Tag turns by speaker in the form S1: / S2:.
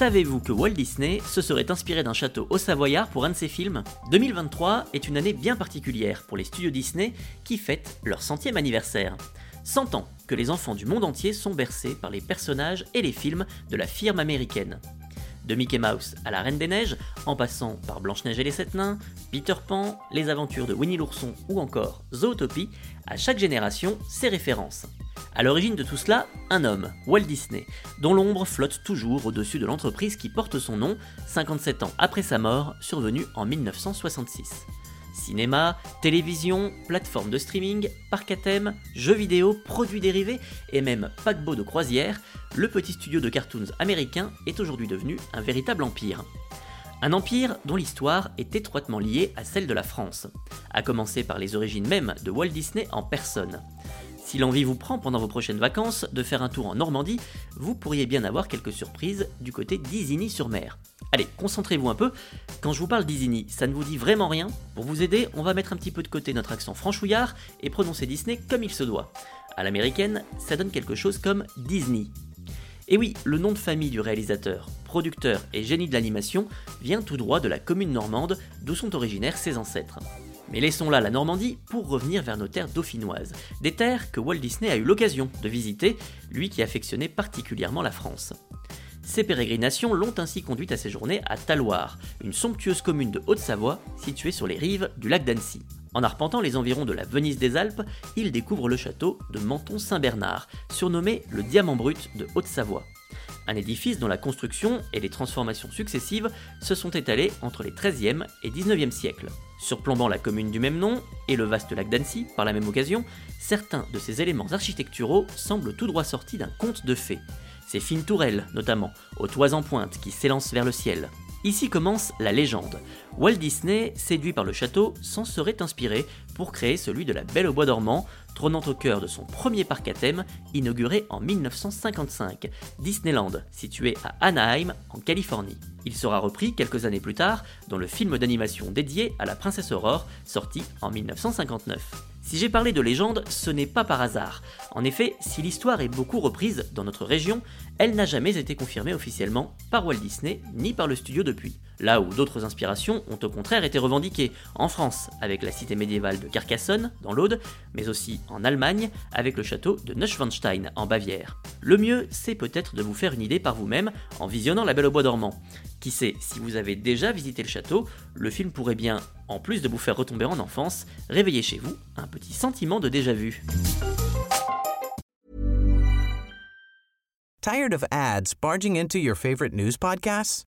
S1: Savez-vous que Walt Disney se serait inspiré d'un château au Savoyard pour un de ses films? 2023 est une année bien particulière pour les studios Disney qui fêtent leur centième anniversaire. 100 ans que les enfants du monde entier sont bercés par les personnages et les films de la firme américaine. De Mickey Mouse à la Reine des Neiges, en passant par Blanche-Neige et les Sept Nains, Peter Pan, les aventures de Winnie l'ourson ou encore Zootopie, à chaque génération, ses références. À l'origine de tout cela, un homme, Walt Disney, dont l'ombre flotte toujours au-dessus de l'entreprise qui porte son nom, 57 ans après sa mort, survenue en 1966. Cinéma, télévision, plateforme de streaming, parc à thème, jeux vidéo, produits dérivés et même paquebot de croisière, le petit studio de cartoons américain est aujourd'hui devenu un véritable empire. Un empire dont l'histoire est étroitement liée à celle de la France, à commencer par les origines mêmes de Walt Disney en personne. Si l'envie vous prend pendant vos prochaines vacances de faire un tour en Normandie, vous pourriez bien avoir quelques surprises du côté d'Isigny-sur-Mer. Allez, concentrez-vous un peu. Quand je vous parle d'Isigny, ça ne vous dit vraiment rien Pour vous aider, on va mettre un petit peu de côté notre accent franchouillard et prononcer Disney comme il se doit. À l'américaine, ça donne quelque chose comme Disney. Et oui, le nom de famille du réalisateur, producteur et génie de l'animation vient tout droit de la commune normande d'où sont originaires ses ancêtres. Mais laissons là la Normandie pour revenir vers nos terres dauphinoises, des terres que Walt Disney a eu l'occasion de visiter, lui qui affectionnait particulièrement la France. Ses pérégrinations l'ont ainsi conduit à séjourner à Taloir, une somptueuse commune de Haute-Savoie située sur les rives du lac d'Annecy. En arpentant les environs de la Venise des Alpes, il découvre le château de Menton-Saint-Bernard, surnommé le Diamant Brut de Haute-Savoie un édifice dont la construction et les transformations successives se sont étalées entre les XIIIe et XIXe siècles. Surplombant la commune du même nom et le vaste lac d'Annecy par la même occasion, certains de ces éléments architecturaux semblent tout droit sortis d'un conte de fées. Ces fines tourelles, notamment, aux toits en pointe qui s'élancent vers le ciel, Ici commence la légende. Walt Disney, séduit par le château, s'en serait inspiré pour créer celui de la Belle au Bois dormant, trônant au cœur de son premier parc à thème, inauguré en 1955, Disneyland, situé à Anaheim, en Californie. Il sera repris quelques années plus tard dans le film d'animation dédié à la princesse Aurore, sorti en 1959. Si j'ai parlé de légende, ce n'est pas par hasard. En effet, si l'histoire est beaucoup reprise dans notre région, elle n'a jamais été confirmée officiellement par Walt Disney ni par le studio depuis. Là où d'autres inspirations ont au contraire été revendiquées, en France avec la cité médiévale de Carcassonne, dans l'Aude, mais aussi en Allemagne avec le château de Neuschwanstein, en Bavière. Le mieux, c'est peut-être de vous faire une idée par vous-même en visionnant La Belle au Bois dormant. Qui sait, si vous avez déjà visité le château, le film pourrait bien, en plus de vous faire retomber en enfance, réveiller chez vous un petit sentiment de déjà-vu.
S2: Tired of ads barging into your favorite news podcasts?